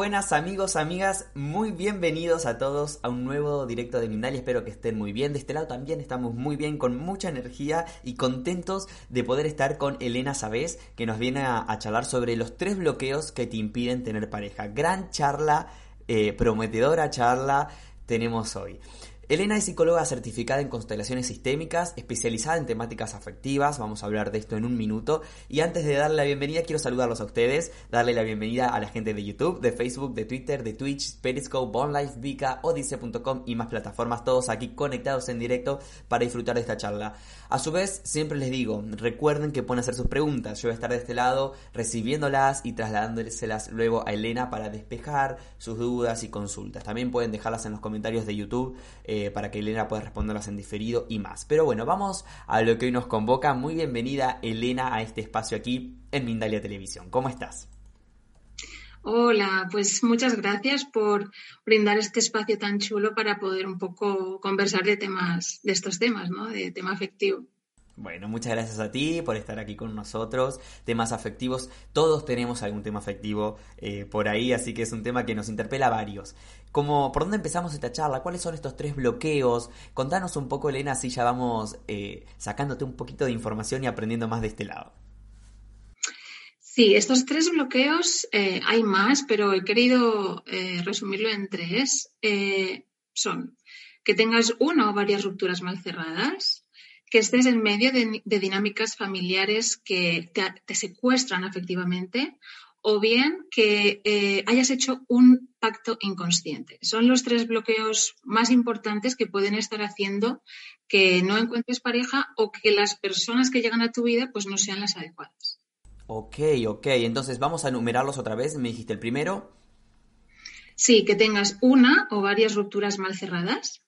Buenas, amigos, amigas, muy bienvenidos a todos a un nuevo directo de Mindalia, espero que estén muy bien, de este lado también estamos muy bien, con mucha energía y contentos de poder estar con Elena Sabés, que nos viene a, charlar sobre los tres bloqueos que te impiden tener pareja. Gran charla, eh, prometedora charla tenemos hoy. Elena es psicóloga certificada en constelaciones sistémicas, especializada en temáticas afectivas, vamos a hablar de esto en un minuto. Y antes de darle la bienvenida, quiero saludarlos a ustedes, darle la bienvenida a la gente de YouTube, de Facebook, de Twitter, de Twitch, Periscope, OnLife, Vika, Odise.com y más plataformas, todos aquí conectados en directo para disfrutar de esta charla. A su vez, siempre les digo, recuerden que pueden hacer sus preguntas, yo voy a estar de este lado recibiéndolas y trasladándoselas luego a Elena para despejar sus dudas y consultas. También pueden dejarlas en los comentarios de YouTube. Eh, para que Elena pueda responderlas en diferido y más. Pero bueno, vamos a lo que hoy nos convoca. Muy bienvenida Elena a este espacio aquí en Mindalia Televisión. ¿Cómo estás? Hola, pues muchas gracias por brindar este espacio tan chulo para poder un poco conversar de temas, de estos temas, ¿no? De tema afectivo. Bueno, muchas gracias a ti por estar aquí con nosotros. Temas afectivos, todos tenemos algún tema afectivo eh, por ahí, así que es un tema que nos interpela a varios. Como, ¿Por dónde empezamos esta charla? ¿Cuáles son estos tres bloqueos? Contanos un poco, Elena, así ya vamos eh, sacándote un poquito de información y aprendiendo más de este lado. Sí, estos tres bloqueos eh, hay más, pero he querido resumirlo en tres. son que tengas una o varias rupturas mal cerradas, que estés en medio de, dinámicas familiares que te, secuestran afectivamente o bien que eh, hayas hecho un pacto inconsciente. Son los tres bloqueos más importantes que pueden estar haciendo que no encuentres pareja o que las personas que llegan a tu vida pues no sean las adecuadas. Ok, ok. Entonces vamos a enumerarlos otra vez. Me dijiste el primero. Sí, que tengas una o varias rupturas mal cerradas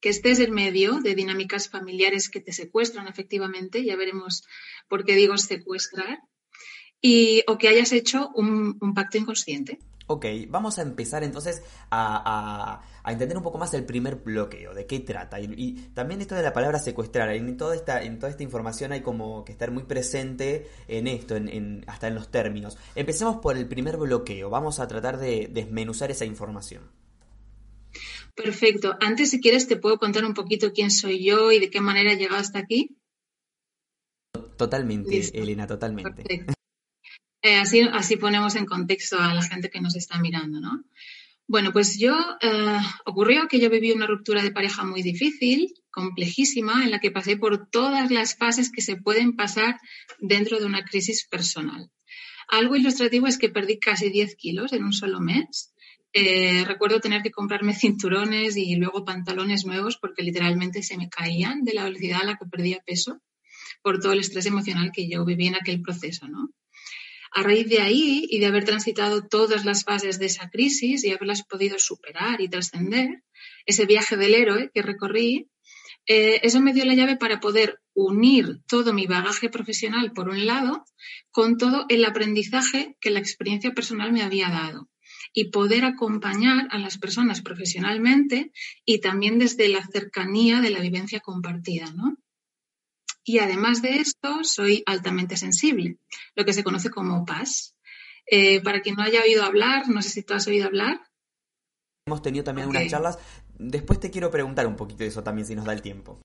que estés en medio de dinámicas familiares que te secuestran efectivamente, ya veremos por qué digo secuestrar, y, o que hayas hecho un, pacto inconsciente. Ok, vamos a empezar entonces a, entender un poco más el primer bloqueo, de qué trata. Y, también esto de la palabra secuestrar, en toda, esta, en toda esta información hay como que estar muy presente en esto, en, hasta en los términos. Empecemos por el primer bloqueo, vamos a tratar de desmenuzar esa información. Perfecto. Antes, si quieres, te puedo contar un poquito quién soy yo y de qué manera he llegado hasta aquí. Totalmente, Elena, totalmente. Eh, así, así ponemos en contexto a la gente que nos está mirando, ¿no? Bueno, pues yo eh, ocurrió que yo viví una ruptura de pareja muy difícil, complejísima, en la que pasé por todas las fases que se pueden pasar dentro de una crisis personal. Algo ilustrativo es que perdí casi 10 kilos en un solo mes eh, recuerdo tener que comprarme cinturones y luego pantalones nuevos porque literalmente se me caían de la velocidad a la que perdía peso por todo el estrés emocional que yo viví en aquel proceso, ¿no? A raíz de ahí y de haber transitado todas las fases de esa crisis y haberlas podido superar y trascender, ese viaje del héroe que recorrí, eh, eso me dio la llave para poder unir todo mi bagaje profesional, por un lado, con todo el aprendizaje que la experiencia personal me había dado y poder acompañar a las personas profesionalmente y también desde la cercanía de la vivencia compartida, ¿no? Y además de esto, soy altamente sensible, lo que se conoce como PAS. Eh, para quien no haya oído hablar, no sé si tú has oído hablar. Hemos tenido también unas charlas. Después te quiero preguntar un poquito de eso también, si nos da el tiempo.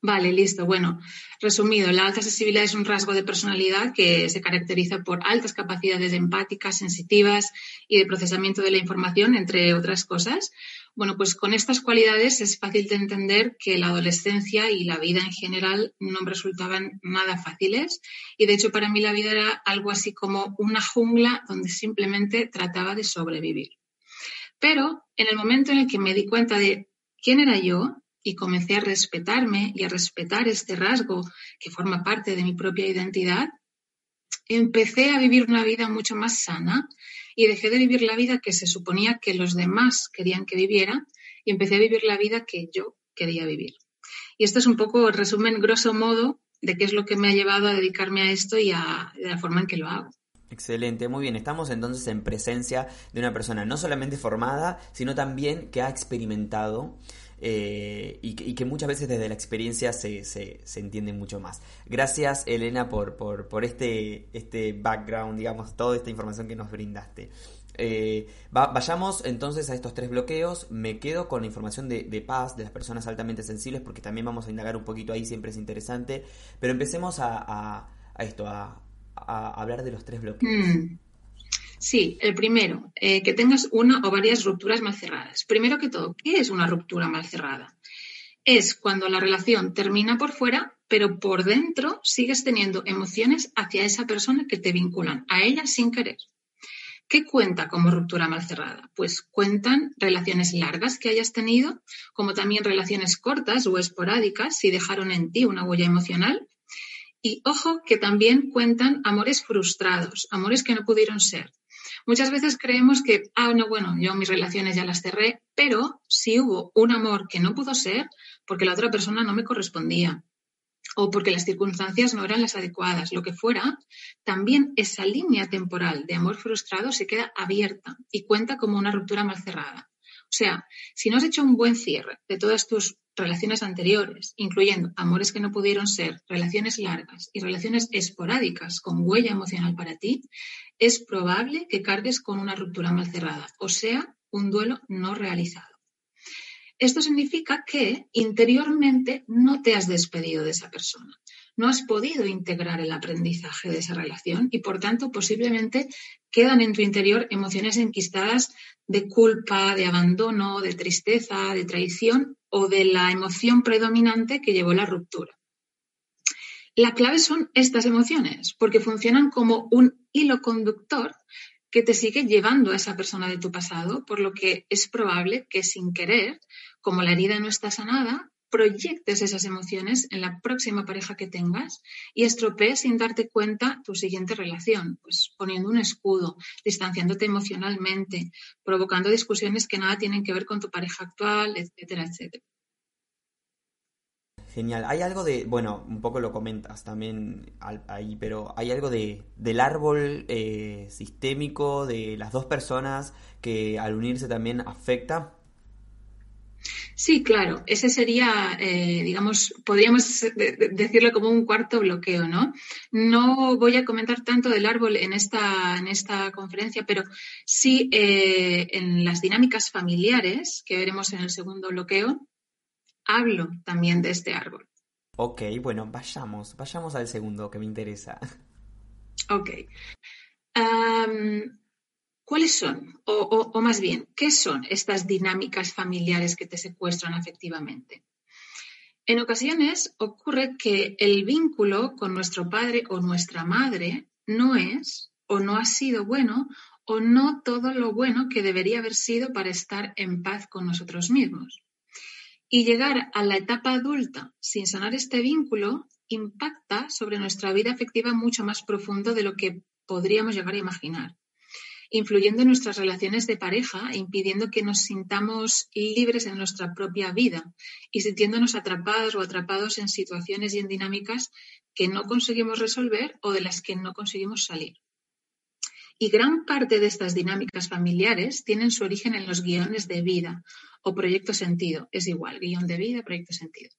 Vale, listo. Bueno, resumido, la alta sensibilidad es un rasgo de personalidad que se caracteriza por altas capacidades empáticas, sensitivas y de procesamiento de la información, entre otras cosas. Bueno, pues con estas cualidades es fácil de entender que la adolescencia y la vida en general no me resultaban nada fáciles y de hecho para mí la vida era algo así como una jungla donde simplemente trataba de sobrevivir. Pero en el momento en el que me di cuenta de quién era yo y comencé a respetarme y a respetar este rasgo que forma parte de mi propia identidad, empecé a vivir una vida mucho más sana y dejé de vivir la vida que se suponía que los demás querían que viviera y empecé a vivir la vida que yo quería vivir. Y esto es un poco el resumen, grosso modo, de qué es lo que me ha llevado a dedicarme a esto y a la forma en que lo hago. Excelente, muy bien. Estamos entonces en presencia de una persona no solamente formada, sino también que ha experimentado eh, y, que, muchas veces desde la experiencia se, se, entiende mucho más. Gracias, Elena, por, por, este, este background, digamos, toda esta información que nos brindaste. Eh, vayamos entonces a estos tres bloqueos. Me quedo con la información de, paz de las personas altamente sensibles porque también vamos a indagar un poquito ahí, siempre es interesante. Pero empecemos a, esto, a, hablar de los tres bloqueos. Mm. Sí, el primero, eh, que tengas una o varias rupturas mal cerradas. Primero que todo, ¿qué es una ruptura mal cerrada? Es cuando la relación termina por fuera, pero por dentro sigues teniendo emociones hacia esa persona que te vinculan a ella sin querer. ¿Qué cuenta como ruptura mal cerrada? Pues cuentan relaciones largas que hayas tenido, como también relaciones cortas o esporádicas si dejaron en ti una huella emocional. Y ojo que también cuentan amores frustrados, amores que no pudieron ser. Muchas veces creemos que, ah, no, bueno, yo mis relaciones ya las cerré, pero si hubo un amor que no pudo ser porque la otra persona no me correspondía, o porque las circunstancias no eran las adecuadas, lo que fuera, también esa línea temporal de amor frustrado se queda abierta y cuenta como una ruptura mal cerrada. O sea, si no has hecho un buen cierre de todas tus relaciones anteriores, incluyendo amores que no pudieron ser, relaciones largas y relaciones esporádicas con huella emocional para ti, es probable que cargues con una ruptura mal cerrada, o sea, un duelo no realizado. Esto significa que interiormente no te has despedido de esa persona, no has podido integrar el aprendizaje de esa relación y por tanto posiblemente quedan en tu interior emociones enquistadas de culpa, de abandono, de tristeza, de traición o de la emoción predominante que llevó la ruptura. La clave son estas emociones, porque funcionan como un hilo conductor que te sigue llevando a esa persona de tu pasado, por lo que es probable que sin querer como la herida no está sanada, proyectes esas emociones en la próxima pareja que tengas y estropees sin darte cuenta tu siguiente relación, pues poniendo un escudo, distanciándote emocionalmente, provocando discusiones que nada tienen que ver con tu pareja actual, etcétera, etcétera. Genial. Hay algo de, bueno, un poco lo comentas también ahí, pero hay algo de, del árbol eh, sistémico de las dos personas que al unirse también afecta Sí, claro, ese sería, eh, digamos, podríamos decirlo como un cuarto bloqueo, ¿no? No voy a comentar tanto del árbol en esta, en esta conferencia, pero sí eh, en las dinámicas familiares que veremos en el segundo bloqueo, hablo también de este árbol. Ok, bueno, vayamos, vayamos al segundo que me interesa. Ok. ¿Cuáles son? O, más bien, ¿qué son estas dinámicas familiares que te secuestran afectivamente? En ocasiones ocurre que el vínculo con nuestro padre o nuestra madre no es o no ha sido bueno o no todo lo bueno que debería haber sido para estar en paz con nosotros mismos. Y llegar a la etapa adulta sin sanar este vínculo impacta sobre nuestra vida afectiva mucho más profundo de lo que podríamos llegar a imaginar influyendo en nuestras relaciones de pareja e impidiendo que nos sintamos libres en nuestra propia vida y sintiéndonos atrapados o atrapados en situaciones y en dinámicas que no conseguimos resolver o de las que no conseguimos salir. Y gran parte de estas dinámicas familiares tienen su origen en los guiones de vida o proyecto sentido. Es igual, guion de vida, proyecto sentido.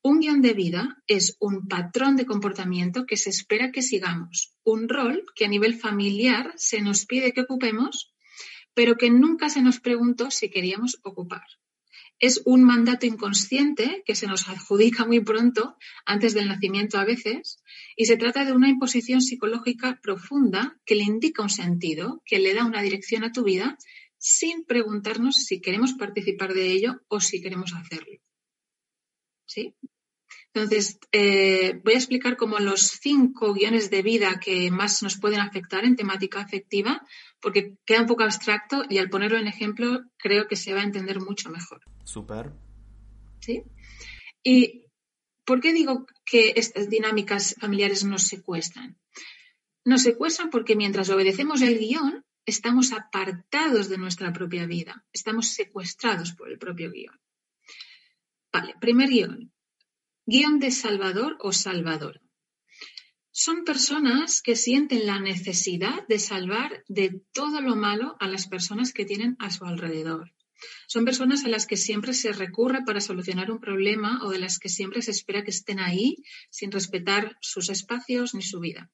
Un guion de vida es un patrón de comportamiento que se espera que sigamos, un rol que a nivel familiar se nos pide que ocupemos, pero que nunca se nos preguntó si queríamos ocupar. Es un mandato inconsciente que se nos adjudica muy pronto, antes del nacimiento a veces, y se trata de una imposición psicológica profunda que le indica un sentido, que le da una dirección a tu vida, sin preguntarnos si queremos participar de ello o si queremos hacerlo. ¿Sí? Entonces, eh, voy a explicar como los cinco guiones de vida que más nos pueden afectar en temática afectiva porque queda un poco abstracto y al ponerlo en ejemplo creo que se va a entender mucho mejor. Súper. ¿Sí? ¿Y por qué digo que estas dinámicas familiares nos secuestran? Nos secuestran porque mientras obedecemos el guion, estamos apartados de nuestra propia vida, estamos secuestrados por el propio guion. Vale, primer guion. Guión de Salvador o Salvadora. Son personas que sienten la necesidad de salvar de todo lo malo a las personas que tienen a su alrededor. Son personas a las que siempre se recurre para solucionar un problema o de las que siempre se espera que estén ahí sin respetar sus espacios ni su vida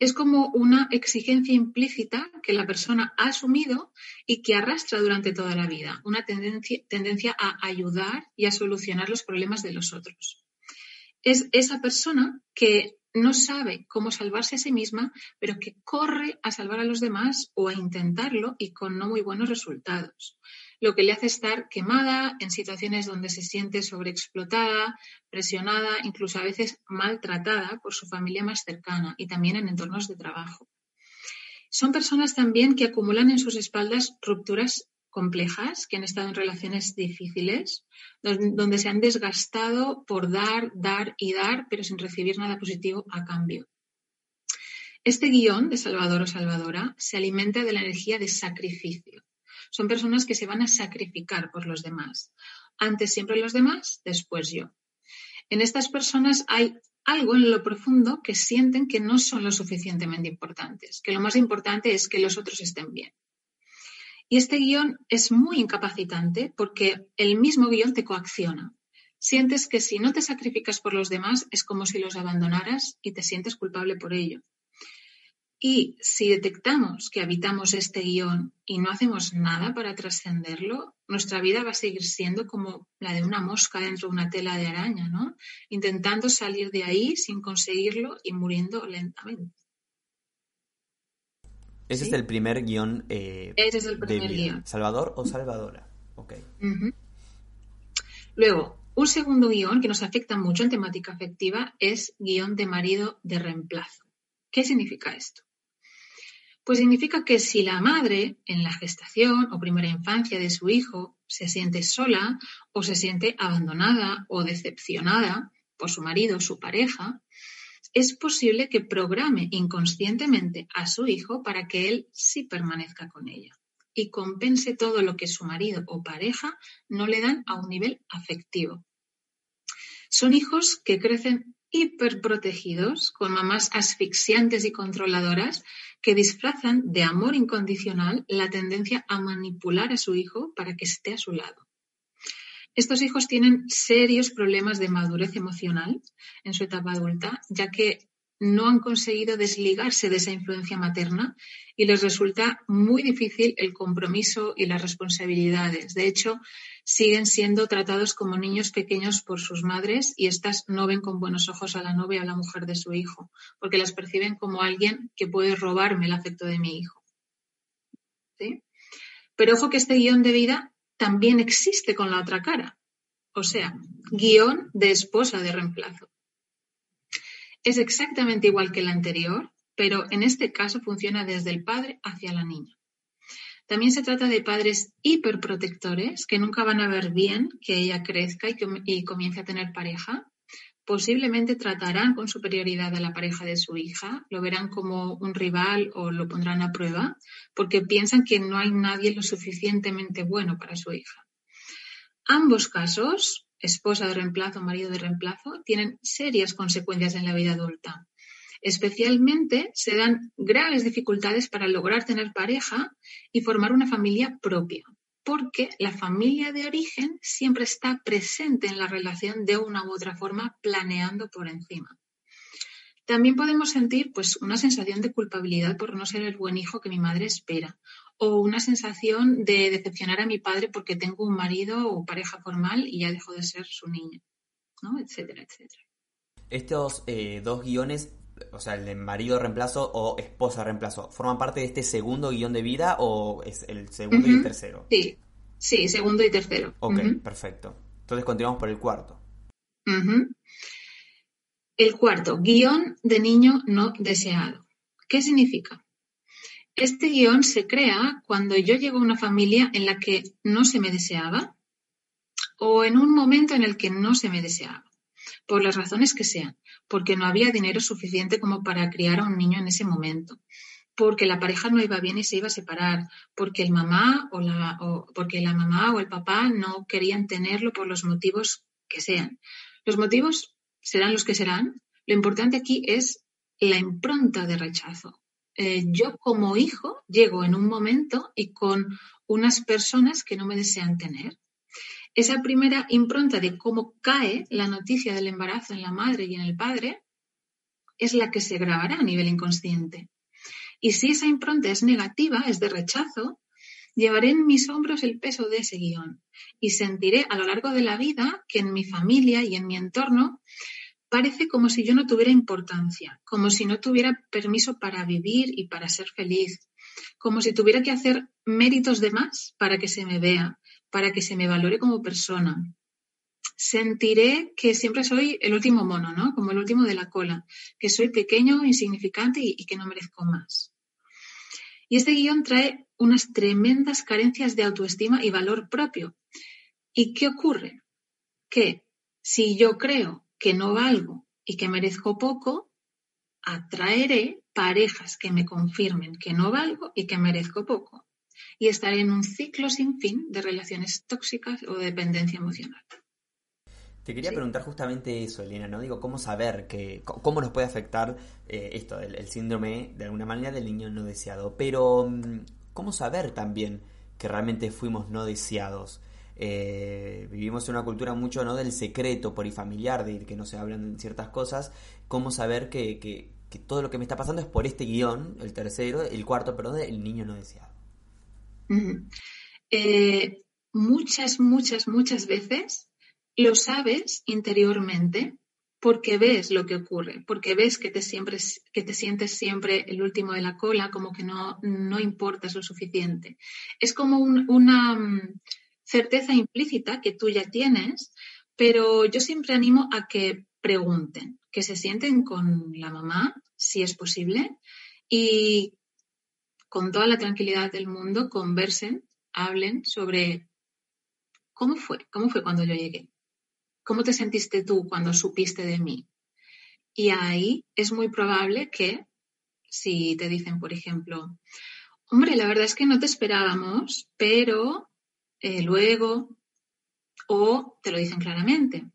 es como una exigencia implícita que la persona ha asumido y que arrastra durante toda la vida, una tendencia, a ayudar y a solucionar los problemas de los otros. Es esa persona que no sabe cómo salvarse a sí misma, pero que corre a salvar a los demás o a intentarlo y con no muy buenos resultados lo que le hace estar quemada en situaciones donde se siente sobreexplotada, presionada, incluso a veces maltratada por su familia más cercana y también en entornos de trabajo. Son personas también que acumulan en sus espaldas rupturas complejas, que han estado en relaciones difíciles, donde se han desgastado por dar, dar y dar, pero sin recibir nada positivo a cambio. Este guion de Salvador o Salvadora se alimenta de la energía de sacrificio, son personas que se van a sacrificar por los demás. Antes siempre los demás, después yo. En estas personas hay algo en lo profundo que sienten que no son lo suficientemente importantes, que lo más importante es que los otros estén bien. Y este guion es muy incapacitante porque el mismo guion te coacciona. Sientes que si no te sacrificas por los demás es como si los abandonaras y te sientes culpable por ello. Y si detectamos que habitamos este guion y no hacemos nada para trascenderlo, nuestra vida va a seguir siendo como la de una mosca dentro de una tela de araña, ¿no? Intentando salir de ahí sin conseguirlo y muriendo lentamente. Ese es el primer guion. Eh, Ese es el primer guion. ¿Salvador o Salvadora? Ok. Luego, un segundo guion que nos afecta mucho en temática afectiva es guion de marido de reemplazo. ¿Qué significa esto? Pues significa que si la madre en la gestación o primera infancia de su hijo se siente sola o se siente abandonada o decepcionada por su marido o su pareja, es posible que programe inconscientemente a su hijo para que él sí permanezca con ella y compense todo lo que su marido o pareja no le dan a un nivel afectivo. Son hijos que crecen hiperprotegidos, con mamás asfixiantes y controladoras que disfrazan de amor incondicional la tendencia a manipular a su hijo para que esté a su lado. Estos hijos tienen serios problemas de madurez emocional en su etapa adulta, ya que no han conseguido desligarse de esa influencia materna y les resulta muy difícil el compromiso y las responsabilidades. De hecho, siguen siendo tratados como niños pequeños por sus madres y éstas no ven con buenos ojos a la novia o a la mujer de su hijo, porque las perciben como alguien que puede robarme el afecto de mi hijo. Pero ojo que este guion de vida también existe con la otra cara, o sea, guion de esposa de reemplazo. Es exactamente igual que el anterior, pero en este caso funciona desde el padre hacia la niña. También se trata de padres hiperprotectores que nunca van a ver bien que ella crezca y, comience a tener pareja. Posiblemente tratarán con superioridad a la pareja de su hija, lo verán como un rival o lo pondrán a prueba, porque piensan que no hay nadie lo suficientemente bueno para su hija. Ambos casos, esposa de reemplazo, marido de reemplazo, tienen serias consecuencias en la vida adulta. Especialmente se dan graves dificultades para lograr tener pareja y formar una familia propia, porque la familia de origen siempre está presente en la relación de una u otra forma, planeando por encima. También podemos sentir pues, una sensación de culpabilidad por no ser el buen hijo que mi madre espera, o una sensación de decepcionar a mi padre porque tengo un marido o pareja formal y ya dejo de ser su niña, ¿no? etcétera, etcétera. Estos eh, dos guiones o sea, el de marido reemplazo o esposa reemplazo, ¿forman parte de este segundo guion de vida o es el segundo y el tercero? Sí, sí, segundo y tercero. Ok, perfecto. Entonces continuamos por el cuarto. El cuarto, guion de niño no deseado. ¿Qué significa? Este guion se crea cuando yo llego a una familia en la que no se me deseaba o en un momento en el que no se me deseaba, por las razones que sean, porque no había dinero suficiente como para criar a un niño en ese momento, porque la pareja no iba bien y se iba a separar, porque el mamá o la, porque la mamá o el papá no querían tenerlo por los motivos que sean. Los motivos serán los que serán. Lo importante aquí es la impronta de rechazo. Eh, yo como hijo llego en un momento y con unas personas que no me desean tener. Esa primera impronta de cómo cae la noticia del embarazo en la madre y en el padre es la que se grabará a nivel inconsciente. Y si esa impronta es negativa, es de rechazo, llevaré en mis hombros el peso de ese guion y sentiré a lo largo de la vida que en mi familia y en mi entorno parece como si yo no tuviera importancia, como si no tuviera permiso para vivir y para ser feliz, como si tuviera que hacer méritos de más para que se me vea, para que se me valore como persona. Sentiré que siempre soy el último mono, ¿no? Como el último de la cola, que soy pequeño, insignificante y, y que no merezco más. Y este guion trae unas tremendas carencias de autoestima y valor propio. ¿Y qué ocurre? Que si yo creo que no valgo y que merezco poco, atraeré parejas que me confirmen que no valgo y que merezco poco. Y estaré en un ciclo sin fin de relaciones tóxicas o dependencia emocional. Te quería preguntar justamente eso, Elena, ¿no? Digo, ¿cómo saber que, cómo nos puede afectar eh, esto, el, síndrome, de alguna manera, del niño no deseado? Pero, mm, ¿cómo saber también que realmente fuimos no deseados? Eh, vivimos en una cultura mucho, ¿no? Del secreto polifamiliar, de que no se hablan ciertas cosas. ¿Cómo saber que, que, todo lo que me está pasando es por este guion, el tercero, el cuarto, perdón, el niño no deseado? Eh, muchas, muchas, muchas veces lo sabes interiormente porque ves lo que ocurre, porque ves que te, siempre, que te sientes siempre el último de la cola, como que no, no importas lo suficiente. Es como una mm, certeza implícita que tú ya tienes, pero yo siempre animo a que pregunten, que se sienten con la mamá, si es posible, y con toda la tranquilidad del mundo conversen, hablen sobre cómo fue, cómo fue cuando yo llegué, ¿Cómo te sentiste tú cuando supiste de mí? Y ahí es muy probable que si te dicen, por ejemplo, hombre, la verdad es que no te esperábamos, pero eh, luego, o te lo dicen claramente.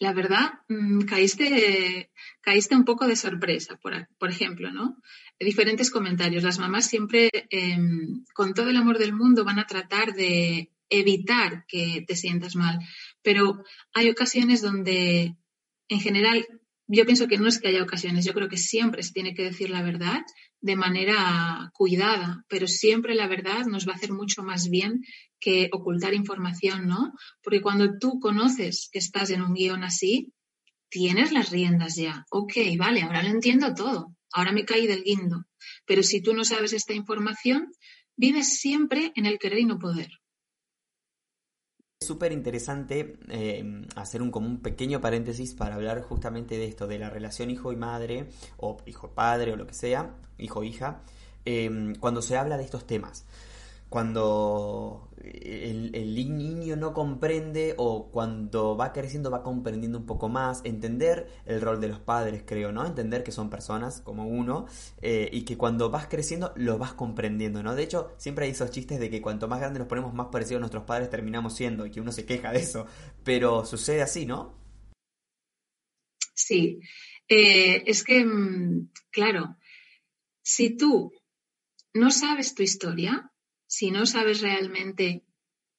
La verdad, mm, caíste, caíste un poco de sorpresa, por, ejemplo, ¿no? Diferentes comentarios. Las mamás siempre, em, con todo el amor del mundo, van a tratar de evitar que te sientas mal. Pero hay ocasiones donde, en general, yo pienso que no es que haya ocasiones, yo creo que siempre se tiene que decir la verdad de manera cuidada, pero siempre la verdad nos va a hacer mucho más bien que ocultar información, ¿no? Porque cuando tú conoces que estás en un guion así, tienes las riendas ya. Ok, vale, ahora lo entiendo todo, ahora me caí del guindo. Pero si tú no sabes esta información, vives siempre en el querer y no poder súper interesante eh, hacer un, como un pequeño paréntesis para hablar justamente de esto, de la relación hijo y madre, o hijo-padre, o lo que sea, hijo-hija, eh, cuando se habla de estos temas cuando el, niño no comprende o cuando va creciendo va comprendiendo un poco más, entender el rol de los padres, creo, ¿no? Entender que son personas como uno eh, y que cuando vas creciendo lo vas comprendiendo, ¿no? De hecho, siempre hay esos chistes de que cuanto más grande nos ponemos más parecidos a nuestros padres terminamos siendo y que uno se queja de eso, pero sucede así, ¿no? Sí, eh, es que, mm, claro, si tú no sabes tu historia, si no sabes realmente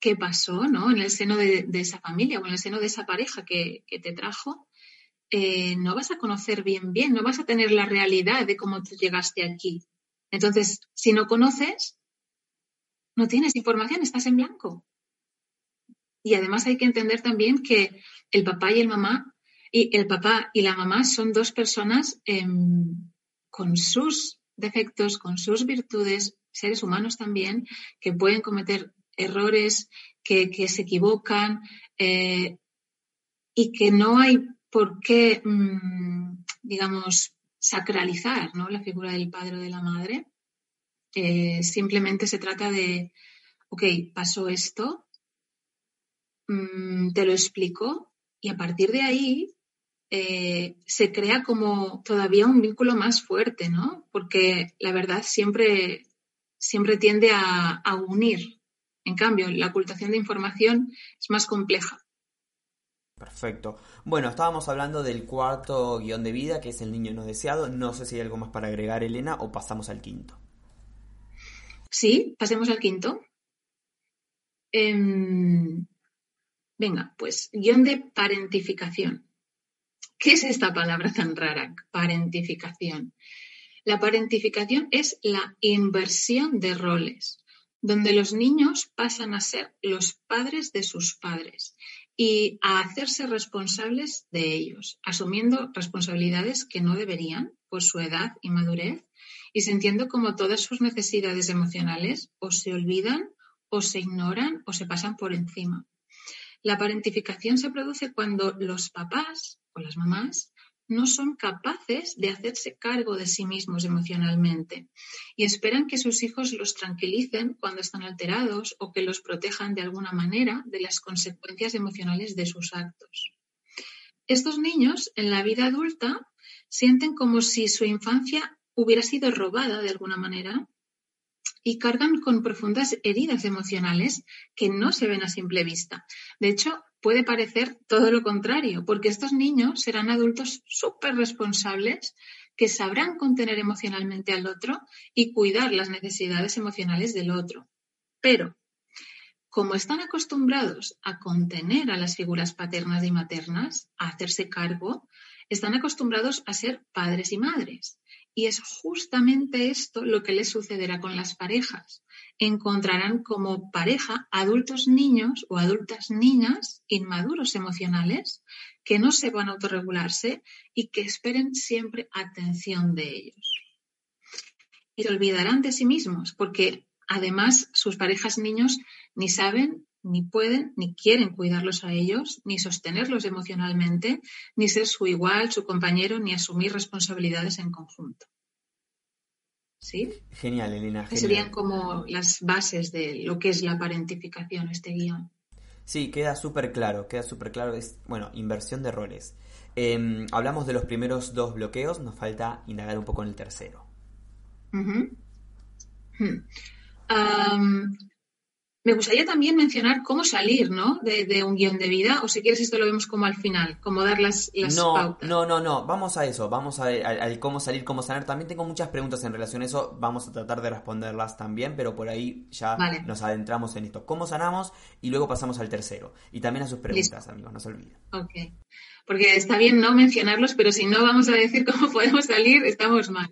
qué pasó ¿no? en el seno de, esa familia o en el seno de esa pareja que, te trajo, eh, no vas a conocer bien, bien, no vas a tener la realidad de cómo tú llegaste aquí. Entonces, si no conoces, no tienes información, estás en blanco. Y además hay que entender también que el papá y el mamá, y el papá y la mamá son dos personas em, con sus defectos, con sus virtudes, seres humanos también, que pueden cometer errores, que, se equivocan eh, y que no hay por qué, mm, digamos, sacralizar ¿no? la figura del padre o de la madre. Eh, simplemente se trata de, ok, pasó esto, mm, te lo explico y a partir de ahí eh, se crea como todavía un vínculo más fuerte, ¿no? Porque la verdad siempre, siempre tiende a, a unir. En cambio, la ocultación de información es más compleja. Perfecto. Bueno, estábamos hablando del cuarto guion de vida, que es el niño no deseado. No sé si hay algo más para agregar, Elena, o pasamos al quinto. Sí, pasemos al quinto. Em, venga, pues guion de parentificación. ¿Qué es esta palabra tan rara? Parentificación. La parentificación es la inversión de roles, donde los niños pasan a ser los padres de sus padres y a hacerse responsables de ellos, asumiendo responsabilidades que no deberían por su edad y madurez y sintiendo como todas sus necesidades emocionales o se olvidan o se ignoran o se pasan por encima. La parentificación se produce cuando los papás o las mamás no son capaces de hacerse cargo de sí mismos emocionalmente y esperan que sus hijos los tranquilicen cuando están alterados o que los protejan de alguna manera de las consecuencias emocionales de sus actos. Estos niños en la vida adulta sienten como si su infancia hubiera sido robada de alguna manera y cargan con profundas heridas emocionales que no se ven a simple vista. De hecho, puede parecer todo lo contrario, porque estos niños serán adultos súper responsables que sabrán contener emocionalmente al otro y cuidar las necesidades emocionales del otro. Pero, como están acostumbrados a contener a las figuras paternas y maternas, a hacerse cargo, están acostumbrados a ser padres y madres. Y es justamente esto lo que les sucederá con las parejas. Encontrarán como pareja adultos niños o adultas niñas inmaduros emocionales que no sepan autorregularse y que esperen siempre atención de ellos. Y se olvidarán de sí mismos porque además sus parejas niños ni saben ni pueden ni quieren cuidarlos a ellos, ni sostenerlos emocionalmente, ni ser su igual, su compañero, ni asumir responsabilidades en conjunto. ¿Sí? Genial, Elena. Serían como las bases de lo que es la parentificación, este guion. Sí, queda súper claro, queda súper claro. Es, bueno, inversión de roles. Em, hablamos de los primeros dos bloqueos, nos falta indagar un poco en el tercero. Me gustaría también mencionar cómo salir, ¿no? De, un guion de vida, o si quieres esto lo vemos como al final, como dar las, las no, pautas. No, no, no, vamos a eso, vamos a, al cómo salir, cómo sanar. También tengo muchas preguntas en relación a eso, vamos a tratar de responderlas también, pero por ahí ya nos adentramos en esto. ¿Cómo sanamos? Y luego pasamos al tercero. Y también a sus preguntas, amigos, no se olviden. Ok. Porque está bien no mencionarlos, pero si no vamos a decir cómo podemos salir, estamos mal.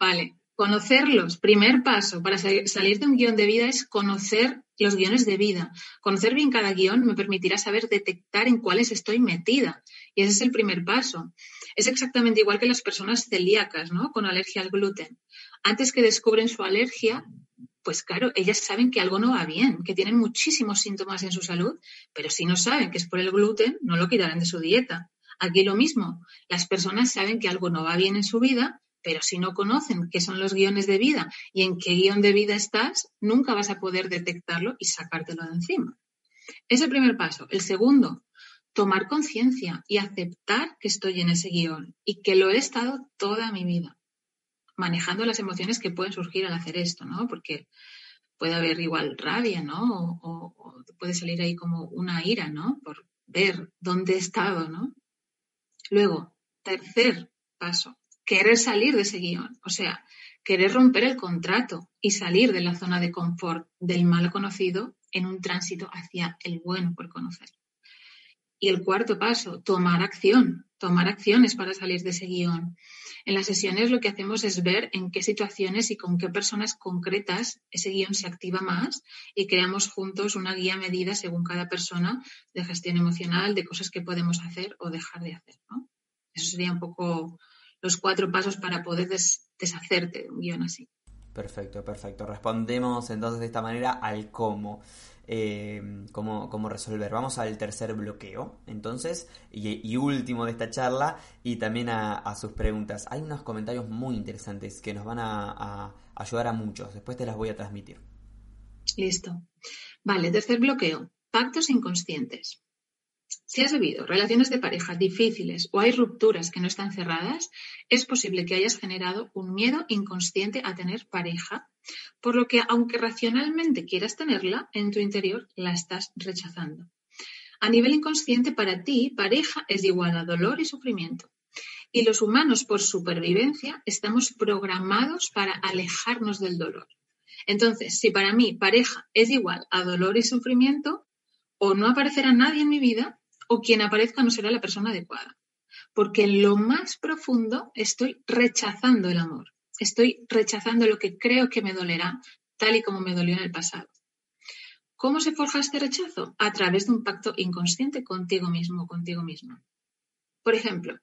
Vale. Conocerlos, primer paso para salir de un guion de vida es conocer los guiones de vida. Conocer bien cada guion me permitirá saber detectar en cuáles estoy metida. Y ese es el primer paso. Es exactamente igual que las personas celíacas, ¿no? Con alergia al gluten. Antes que descubren su alergia, pues claro, ellas saben que algo no va bien, que tienen muchísimos síntomas en su salud, pero si no saben que es por el gluten, no lo quitarán de su dieta. Aquí lo mismo, las personas saben que algo no va bien en su vida, pero si no conocen qué son los guiones de vida y en qué guion de vida estás, nunca vas a poder detectarlo y sacártelo de encima. Es el primer paso. El segundo, tomar conciencia y aceptar que estoy en ese guion y que lo he estado toda mi vida, manejando las emociones que pueden surgir al hacer esto, ¿no? Porque puede haber igual rabia, ¿no? O, o puede salir ahí como una ira, ¿no? Por ver dónde he estado, ¿no? Luego, tercer paso, querer salir de ese guion, o sea, querer romper el contrato y salir de la zona de confort del mal conocido en un tránsito hacia el bueno por conocer. Y el cuarto paso, tomar acción, tomar acciones para salir de ese guion. En las sesiones lo que hacemos es ver en qué situaciones y con qué personas concretas ese guion se activa más y creamos juntos una guía medida según cada persona de gestión emocional, de cosas que podemos hacer o dejar de hacer. Eso sería un poco los cuatro pasos para poder deshacerte de un guion así. Perfecto, perfecto. Respondemos entonces de esta manera al cómo. Eh, cómo, cómo, resolver. Vamos al tercer bloqueo, entonces, y, último de esta charla, y también a, sus preguntas. Hay unos comentarios muy interesantes que nos van a, ayudar a muchos. Después te las voy a transmitir. Listo. Vale, tercer bloqueo, pactos inconscientes. Si has vivido relaciones de pareja difíciles o hay rupturas que no están cerradas, es posible que hayas generado un miedo inconsciente a tener pareja, por lo que aunque racionalmente quieras tenerla, en tu interior la estás rechazando. A nivel inconsciente, para ti, pareja es igual a dolor y sufrimiento. Y los humanos, por supervivencia, estamos programados para alejarnos del dolor. Entonces, si para mí pareja es igual a dolor y sufrimiento, o no aparecerá nadie en mi vida, o quien aparezca no será la persona adecuada. Porque en lo más profundo estoy rechazando el amor. Estoy rechazando lo que creo que me dolerá, tal y como me dolió en el pasado. ¿Cómo se forja este rechazo? A través de un pacto inconsciente contigo mismo contigo misma. Por ejemplo,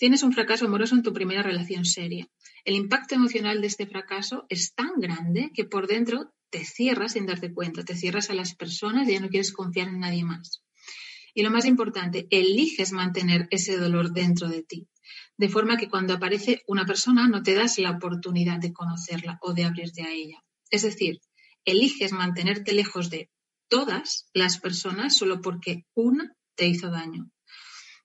tienes un fracaso amoroso en tu primera relación seria. El impacto emocional de este fracaso es tan grande que por dentro te cierras sin darte cuenta, te cierras a las personas y ya no quieres confiar en nadie más. Y lo más importante, eliges mantener ese dolor dentro de ti, de forma que cuando aparece una persona no te das la oportunidad de conocerla o de abrirte a ella. Es decir, eliges mantenerte lejos de todas las personas solo porque una te hizo daño.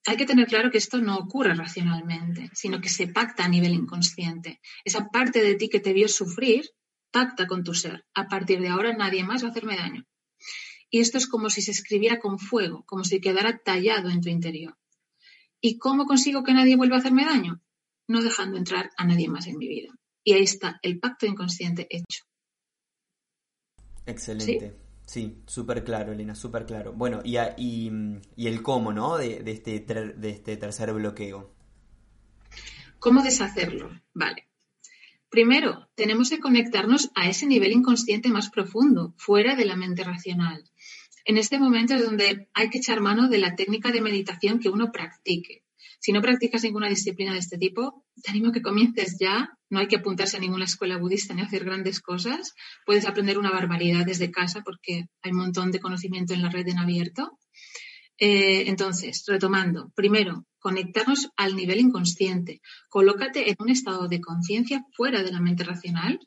Hay que tener claro que esto no ocurre racionalmente, sino que se pacta a nivel inconsciente. Esa parte de ti que te vio sufrir, pacta con tu ser. A partir de ahora nadie más va a hacerme daño. Y esto es como si se escribiera con fuego, como si quedara tallado en tu interior. ¿Y cómo consigo que nadie vuelva a hacerme daño? No dejando entrar a nadie más en mi vida. Y ahí está el pacto inconsciente hecho. Excelente. ¿Sí? Súper claro, Elena, súper claro. Bueno, y, y, el cómo, ¿no? De, este de este tercer bloqueo. ¿Cómo deshacerlo? Vale. Primero, tenemos que conectarnos a ese nivel inconsciente más profundo, fuera de la mente racional. En este momento es donde hay que echar mano de la técnica de meditación que uno practique. Si no practicas ninguna disciplina de este tipo, te animo a que comiences ya. No hay que apuntarse a ninguna escuela budista ni hacer grandes cosas. Puedes aprender una barbaridad desde casa porque hay un montón de conocimiento en la red en abierto. Eh, entonces, retomando, primero, conectarnos al nivel inconsciente. Colócate en un estado de conciencia fuera de la mente racional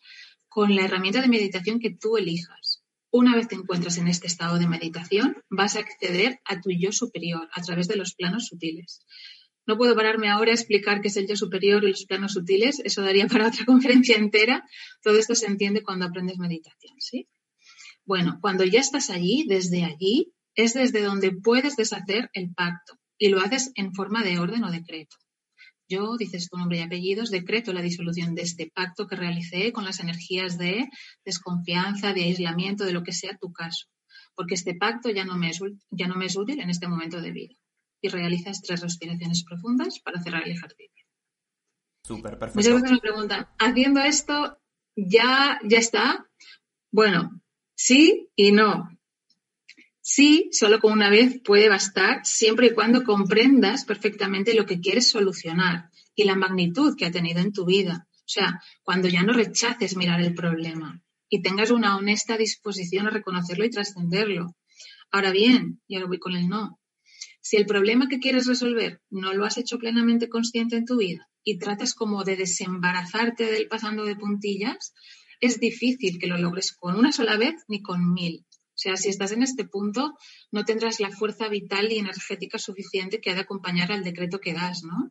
con la herramienta de meditación que tú elijas. Una vez te encuentras en este estado de meditación, vas a acceder a tu yo superior a través de los planos sutiles. No puedo pararme ahora a explicar qué es el yo superior y los planos sutiles, eso daría para otra conferencia entera. Todo esto se entiende cuando aprendes meditación, ¿sí? Bueno, cuando ya estás allí, desde allí, es desde donde puedes deshacer el pacto y lo haces en forma de orden o decreto. Yo, dices tu nombre y apellidos, decreto la disolución de este pacto que realicé con las energías de desconfianza, de aislamiento, de lo que sea tu caso, porque este pacto ya no me es, ya no me es útil en este momento de vida y realizas tres respiraciones profundas para cerrar el ejercicio. Súper, perfecto. Muchas veces me preguntan, ¿haciendo esto ya, ya está? Bueno, sí y no. Sí, solo con una vez puede bastar, siempre y cuando comprendas perfectamente lo que quieres solucionar y la magnitud que ha tenido en tu vida. O sea, cuando ya no rechaces mirar el problema y tengas una honesta disposición a reconocerlo y trascenderlo. Ahora bien, y ahora voy con el no, si el problema que quieres resolver no lo has hecho plenamente consciente en tu vida y tratas como de desembarazarte del pasando de puntillas, es difícil que lo logres con una sola vez ni con mil. O sea, si estás en este punto, no tendrás la fuerza vital y energética suficiente que ha de acompañar al decreto que das, ¿no?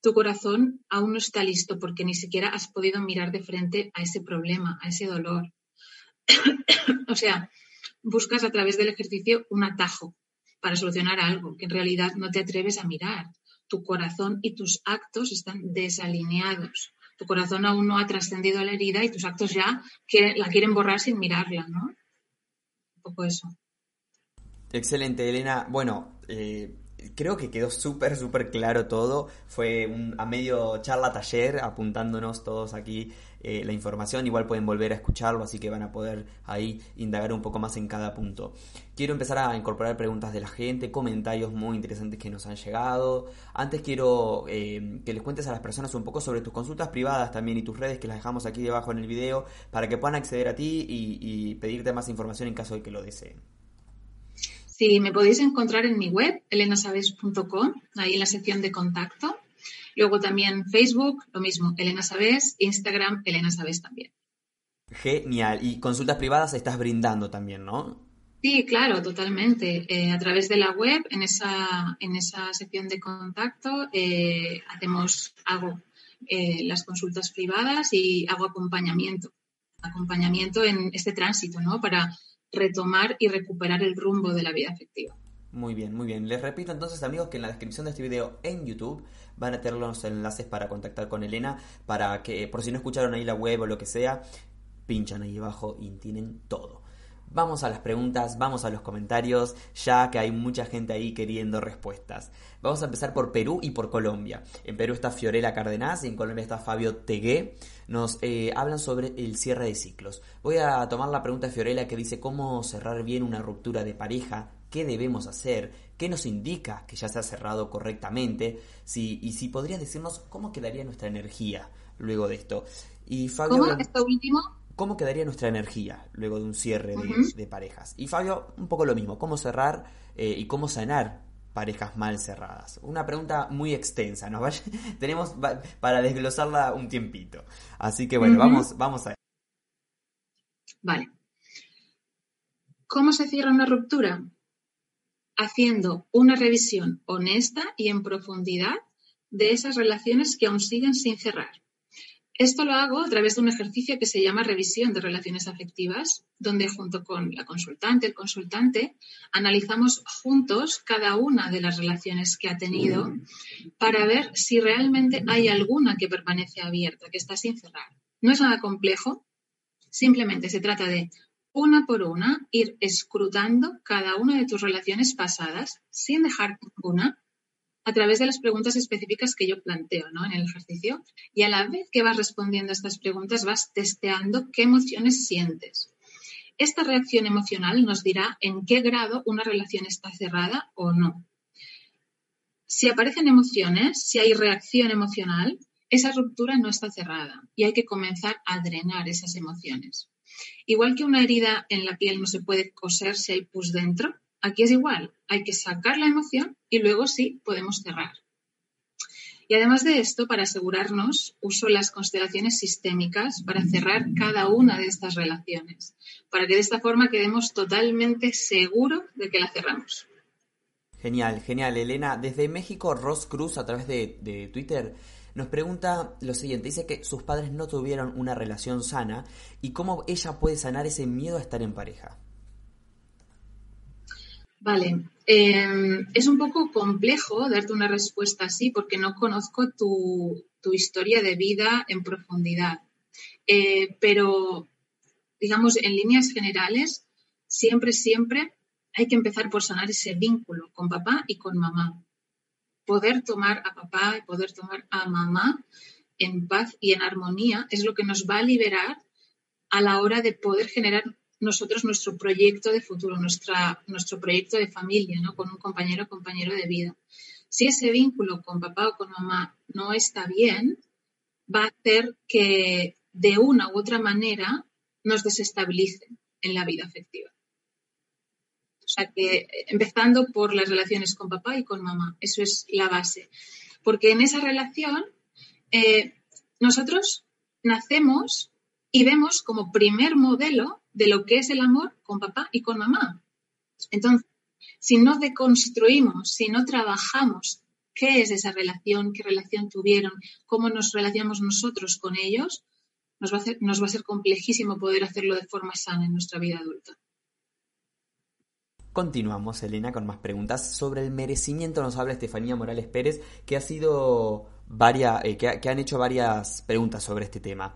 Tu corazón aún no está listo porque ni siquiera has podido mirar de frente a ese problema, a ese dolor. o sea, buscas a través del ejercicio un atajo, para solucionar algo que en realidad no te atreves a mirar. Tu corazón y tus actos están desalineados. Tu corazón aún no ha trascendido la herida y tus actos ya la quieren borrar sin mirarla, ¿no? Un poco eso. Excelente, Elena. Bueno, eh, creo que quedó súper, súper claro todo. Fue un, a medio charla taller apuntándonos todos aquí eh, la información. Igual pueden volver a escucharlo, así que van a poder ahí indagar un poco más en cada punto. Quiero empezar a incorporar preguntas de la gente, comentarios muy interesantes que nos han llegado. Antes quiero eh, que les cuentes a las personas un poco sobre tus consultas privadas también y tus redes que las dejamos aquí debajo en el video para que puedan acceder a ti y pedirte más información en caso de que lo deseen. Sí, me podéis encontrar en mi web, elenasabes.com, ahí en la sección de contacto. Luego también Facebook, lo mismo, Elena Sabes, Instagram, Elena Sabes también. Genial. Y consultas privadas estás brindando también, ¿no? Sí, claro, totalmente. Eh, a través de la web, en esa, en esa sección de contacto, eh, hacemos, hago eh, las consultas privadas y hago acompañamiento. Acompañamiento en este tránsito, ¿no? Para retomar y recuperar el rumbo de la vida afectiva. Muy bien, muy bien. Les repito entonces, amigos, que en la descripción de este video en YouTube van a tener los enlaces para contactar con Elena, para que, por si no escucharon ahí la web o lo que sea, pinchan ahí abajo y tienen todo. Vamos a las preguntas, vamos a los comentarios, ya que hay mucha gente ahí queriendo respuestas. Vamos a empezar por Perú y por Colombia. En Perú está Fiorella Cardenaz y en Colombia está Fabio Tegué. Nos eh, hablan sobre el cierre de ciclos. Voy a tomar la pregunta de Fiorella que dice cómo cerrar bien una ruptura de pareja, qué debemos hacer, qué nos indica que ya se ha cerrado correctamente, si, y si podrías decirnos cómo quedaría nuestra energía luego de esto. Y Fabio, ¿Cómo? ¿Esto último? Cómo quedaría nuestra energía luego de un cierre de, parejas. Y Fabio, un poco lo mismo, cómo cerrar eh, y cómo sanar parejas mal cerradas. Una pregunta muy extensa, ¿no? tenemos para desglosarla un tiempito. Así que bueno, vamos, vamos a. Vale. ¿Cómo se cierra una ruptura? Haciendo una revisión honesta y en profundidad de esas relaciones que aún siguen sin cerrar. Esto lo hago a través de un ejercicio que se llama revisión de relaciones afectivas, donde junto con la consultante, el consultante, analizamos juntos cada una de las relaciones que ha tenido para ver si realmente hay alguna que permanece abierta, que está sin cerrar. No es nada complejo, simplemente se trata de una por una ir escrutando cada una de tus relaciones pasadas sin dejar ninguna a través de las preguntas específicas que yo planteo en el ejercicio y a la vez que vas respondiendo a estas preguntas vas testeando qué emociones sientes. Esta reacción emocional nos dirá en qué grado una relación está cerrada o no. Si aparecen emociones, si hay reacción emocional, esa ruptura no está cerrada y hay que comenzar a drenar esas emociones. Igual que una herida en la piel no se puede coser si hay pus dentro, Aquí es igual, hay que sacar la emoción y luego sí podemos cerrar. Y además de esto, para asegurarnos, uso las constelaciones sistémicas para cerrar cada una de estas relaciones, para que de esta forma quedemos totalmente seguros de que la cerramos. Genial, genial. Elena, desde México, Ross Cruz, a través de, de Twitter, nos pregunta lo siguiente. Dice que sus padres no tuvieron una relación sana y cómo ella puede sanar ese miedo a estar en pareja. Vale, em, es un poco complejo darte una respuesta así porque no conozco tu, historia de vida en profundidad. Eh, pero, digamos, en líneas generales, siempre, siempre hay que empezar por sanar ese vínculo con papá y con mamá. Poder tomar a papá y poder tomar a mamá en paz y en armonía es lo que nos va a liberar a la hora de poder generar nosotros nuestro proyecto de futuro, nuestra, nuestro proyecto de familia, ¿no? Con un compañero o compañero de vida. Si ese vínculo con papá o con mamá no está bien, va a hacer que de una u otra manera nos desestabilice en la vida afectiva. O sea que empezando por las relaciones con papá y con mamá, eso es la base. Porque en esa relación eh, nosotros nacemos y vemos como primer modelo de lo que es el amor con papá y con mamá. Entonces, si no deconstruimos, si no trabajamos qué es esa relación, qué relación tuvieron, cómo nos relacionamos nosotros con ellos, nos va, a ser complejísimo poder hacerlo de forma sana en nuestra vida adulta. Continuamos, Elena, con más preguntas. Sobre el merecimiento nos habla Estefanía Morales Pérez, que ha sido varias, eh, que, han hecho varias preguntas sobre este tema.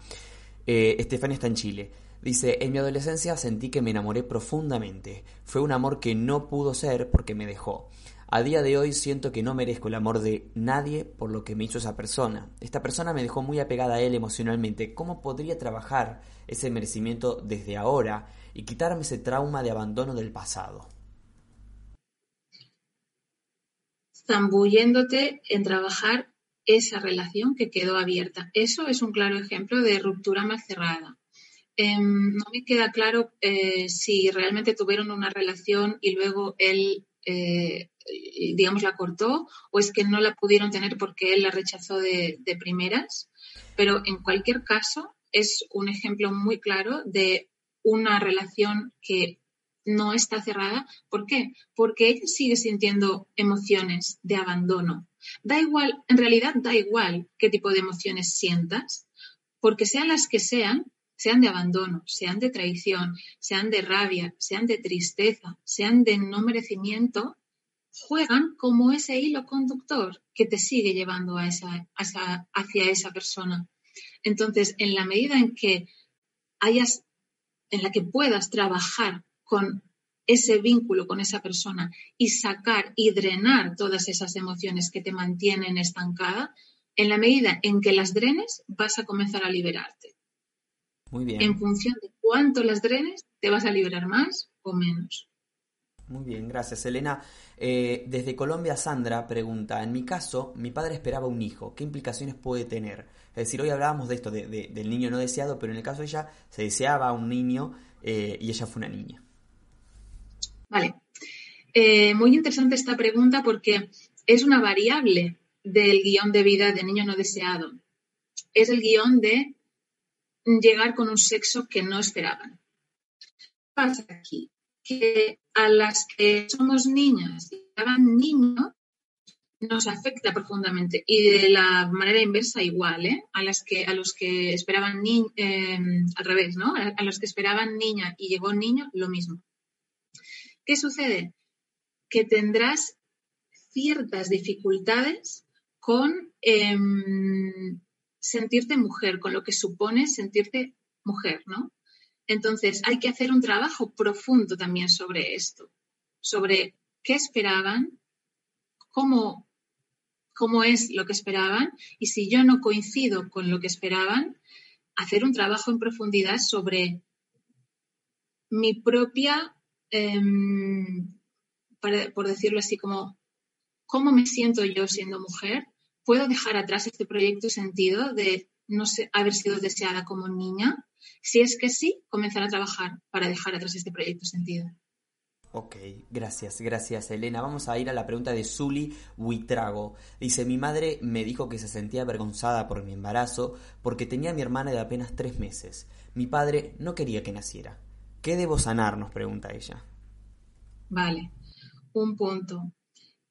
Eh, Estefanía está en Chile. Dice, en mi adolescencia sentí que me enamoré profundamente. Fue un amor que no pudo ser porque me dejó. A día de hoy siento que no merezco el amor de nadie por lo que me hizo esa persona. Esta persona me dejó muy apegada a él emocionalmente. ¿Cómo podría trabajar ese merecimiento desde ahora y quitarme ese trauma de abandono del pasado? Zambulléndote en trabajar esa relación que quedó abierta. Eso es un claro ejemplo de ruptura mal cerrada. Em, no me queda claro eh, si realmente tuvieron una relación y luego él, eh, digamos, la cortó o es que no la pudieron tener porque él la rechazó de, primeras. Pero en cualquier caso, es un ejemplo muy claro de una relación que no está cerrada. ¿Por qué? Porque ella sigue sintiendo emociones de abandono. Da igual, en realidad da igual qué tipo de emociones sientas, porque sean las que sean, sean de abandono, sean de traición, sean de rabia, sean de tristeza, sean de no merecimiento, juegan como ese hilo conductor que te sigue llevando hacia esa persona. Entonces, en la medida en que hayas, en la que puedas trabajar con ese vínculo con esa persona y sacar y drenar todas esas emociones que te mantienen estancada, en la medida en que las drenes vas a comenzar a liberarte. Muy bien. En función de cuánto las drenes, te vas a liberar más o menos. Muy bien, gracias Elena. Eh, desde Colombia, Sandra pregunta, en mi caso, mi padre esperaba un hijo, ¿qué implicaciones puede tener? Es decir, hoy hablábamos de esto, del niño no deseado, pero en el caso de ella se deseaba un niño eh, y ella fue una niña. Vale. Eh, muy interesante esta pregunta porque es una variable del guion de vida de niño no deseado. Es el guion de llegar con un sexo que no esperaban. ¿Qué pasa aquí? Que a las que somos niñas y esperaban niños, nos afecta profundamente. Y de la manera inversa igual, ¿eh? A las que, a los que esperaban niño, eh, al revés, ¿no? A, los que esperaban niña y llegó niño, lo mismo. ¿Qué sucede? Que tendrás ciertas dificultades con em, sentirte mujer, con lo que supone sentirte mujer, ¿no? Entonces, hay que hacer un trabajo profundo también sobre esto, sobre qué esperaban, cómo, cómo es lo que esperaban y si yo no coincido con lo que esperaban, hacer un trabajo en profundidad sobre mi propia, em, por decirlo así, como cómo me siento yo siendo mujer ¿Puedo dejar atrás este proyecto sentido de no haber sido deseada como niña? Si es que sí, comenzar a trabajar para dejar atrás este proyecto sentido. Ok, gracias, gracias Elena. Vamos a ir a la pregunta de Zuli Huitrago. Dice, mi madre me dijo que se sentía avergonzada por mi embarazo porque tenía a mi hermana de apenas tres meses. Mi padre no quería que naciera. ¿Qué debo sanar? nos pregunta ella. Vale, un punto.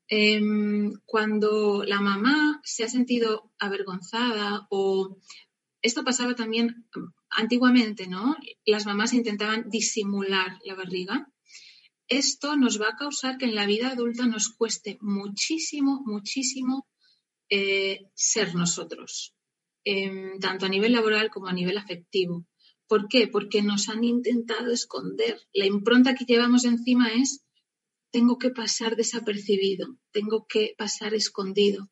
Em, cuando la mamá se ha sentido avergonzada o esto pasaba también antiguamente, ¿no? Las mamás intentaban disimular la barriga. Esto nos va a causar que en la vida adulta nos cueste muchísimo, muchísimo eh, ser nosotros, em, tanto a nivel laboral como a nivel afectivo. ¿Por qué? Porque nos han intentado esconder. La impronta que llevamos encima es tengo que pasar desapercibido, tengo que pasar escondido.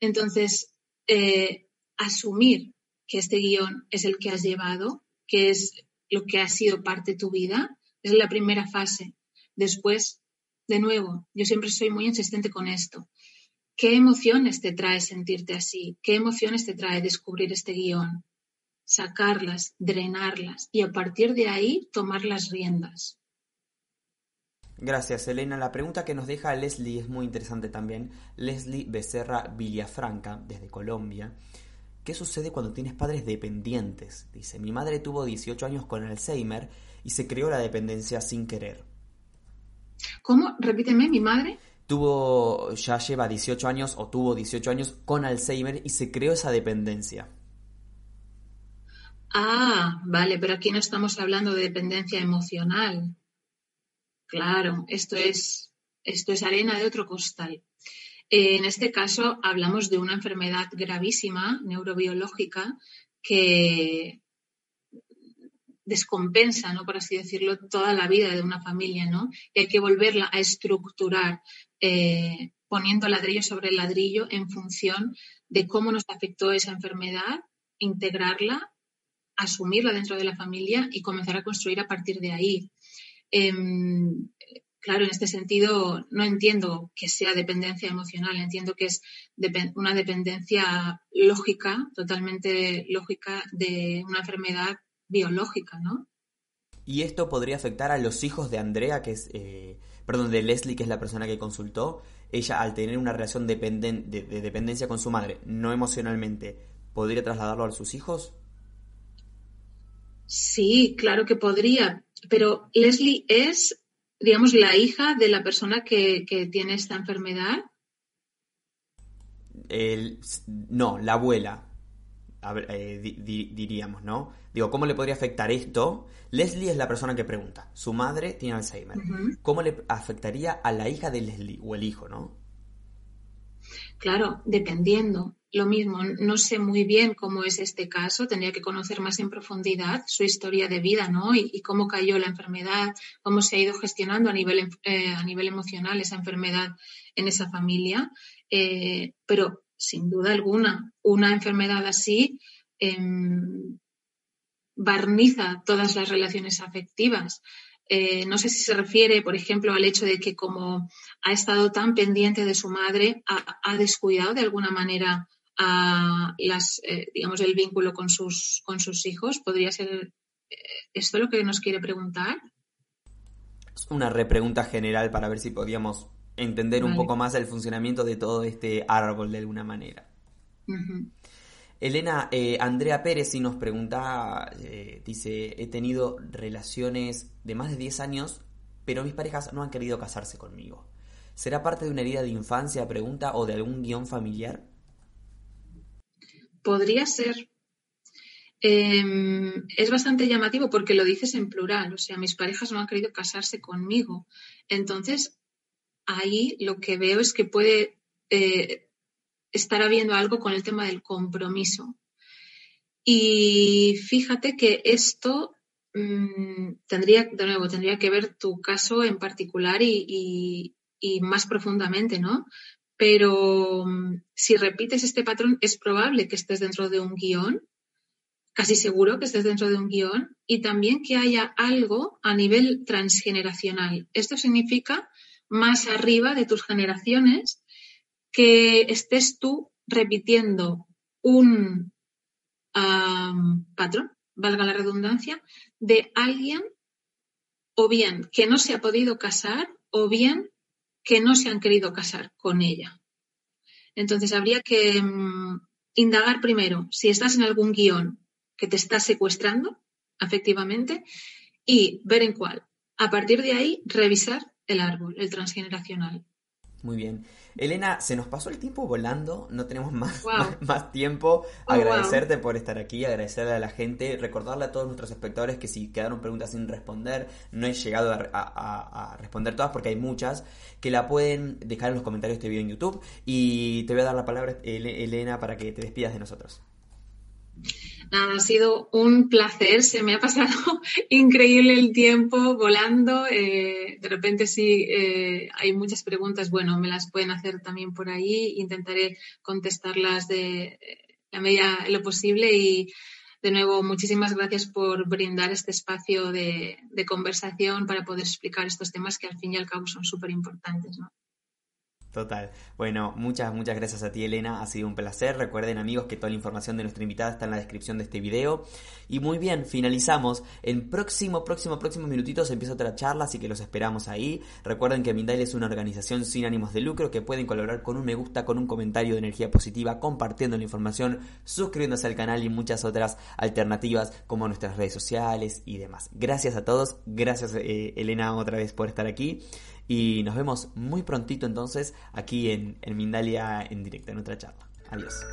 Entonces, eh, asumir que este guion es el que has llevado, que es lo que ha sido parte de tu vida, es la primera fase. Después, de nuevo, yo siempre soy muy insistente con esto. ¿Qué emociones te trae sentirte así? ¿Qué emociones te trae descubrir este guion? Sacarlas, drenarlas y a partir de ahí tomar las riendas. Gracias, Elena. La pregunta que nos deja Leslie es muy interesante también. Leslie Becerra Villafranca, desde Colombia. ¿Qué sucede cuando tienes padres dependientes? Dice, mi madre tuvo 18 años con Alzheimer y se creó la dependencia sin querer. ¿Cómo? Repíteme, mi madre. Tuvo, ya lleva 18 años o tuvo 18 años con Alzheimer y se creó esa dependencia. Ah, vale, pero aquí no estamos hablando de dependencia emocional. Claro, esto es, arena de otro costal. En este caso hablamos de una enfermedad gravísima, neurobiológica, que descompensa, ¿no? por así decirlo, toda la vida de una familia, ¿no? Y hay que volverla a estructurar, eh, poniendo ladrillo sobre ladrillo en función de cómo nos afectó esa enfermedad, integrarla, asumirla dentro de la familia y comenzar a construir a partir de ahí. Em, claro, en este sentido no entiendo que sea dependencia emocional, entiendo que es una dependencia lógica, totalmente lógica de una enfermedad biológica, ¿no? Y esto podría afectar a los hijos de Andrea, que es, eh, perdón, de Leslie, que es la persona que consultó. Ella, al tener una relación de, de dependencia con su madre, no emocionalmente, ¿podría trasladarlo a sus hijos? Sí, claro que podría, pero Leslie es, digamos, la hija de la persona que, tiene esta enfermedad. no, la abuela, eh, diríamos, ¿no? Digo, ¿cómo le podría afectar esto? Leslie es la persona que pregunta. Su madre tiene Alzheimer. ¿Cómo le afectaría a la hija de Leslie o el hijo, no? Claro, dependiendo. Lo mismo, no sé muy bien cómo es este caso, tendría que conocer más en profundidad su historia de vida, ¿no? Y, cómo cayó la enfermedad, cómo se ha ido gestionando a nivel, eh, a nivel emocional esa enfermedad en esa familia. Eh, pero sin duda alguna, una enfermedad así em, barniza todas las relaciones afectivas. Eh, no sé si se refiere, por ejemplo, al hecho de que como ha estado tan pendiente de su madre, ha, descuidado de alguna manera a las, eh, digamos, el vínculo con sus, con sus hijos. ¿Podría ser eh, esto lo que nos quiere preguntar? Es una repregunta general para ver si podíamos entender un poco más el funcionamiento de todo este árbol de alguna manera. Elena, eh, Andrea Pérez y nos pregunta, eh, dice, he tenido relaciones de más de 10 años, pero mis parejas no han querido casarse conmigo. ¿Será parte de una herida de infancia, pregunta, o de algún guion familiar? Podría ser. Em, es bastante llamativo porque lo dices en plural, o sea, mis parejas no han querido casarse conmigo. Entonces, ahí lo que veo es que puede eh, estar habiendo algo con el tema del compromiso. Y fíjate que esto mm, tendría, de nuevo, tendría que ver tu caso en particular y, más profundamente, ¿no? Pero mm, si repites este patrón, es probable que estés dentro de un guion, casi seguro que estés dentro de un guion, y también que haya algo a nivel transgeneracional. Esto significa más arriba de tus generaciones que estés tú repitiendo un patrón, valga la redundancia, de alguien o bien que no se ha podido casar o bien que no se han querido casar con ella. Entonces habría que mm, indagar primero si estás en algún guion que te está secuestrando, efectivamente, y ver en cuál. A partir de ahí, revisar el árbol, el transgeneracional. Muy bien. Elena, se nos pasó el tiempo volando, no tenemos más, más, tiempo. Oh, Agradecerte por estar aquí, agradecerle a la gente, recordarle a todos nuestros espectadores que si quedaron preguntas sin responder, no he llegado a, responder todas porque hay muchas, que la pueden dejar en los comentarios de este video en YouTube. Y te voy a dar la palabra, Elena, para que te despidas de nosotros. Nada, ha sido un placer, se me ha pasado increíble el tiempo volando. Eh, de repente sí eh, hay muchas preguntas, bueno, me las pueden hacer también por ahí, intentaré contestarlas de la medida de lo posible y de nuevo muchísimas gracias por brindar este espacio de, de conversación para poder explicar estos temas que al fin y al cabo son súper importantes. ¿no? Total. Bueno, muchas, muchas gracias a ti, Elena. Ha sido un placer. Recuerden, amigos, que toda la información de nuestra invitada está en la descripción de este video. Y muy bien, finalizamos. En próximo, próximo, próximos minutitos empieza otra charla, así que los esperamos ahí. Recuerden que Mindail es una organización sin ánimos de lucro que pueden colaborar con un me gusta, con un comentario de energía positiva, compartiendo la información, suscribiéndose al canal y muchas otras alternativas como nuestras redes sociales y demás. Gracias a todos. Gracias, eh, Elena, otra vez por estar aquí. Y nos vemos muy prontito entonces aquí en, en Mindalia en directo, en otra charla. Adiós.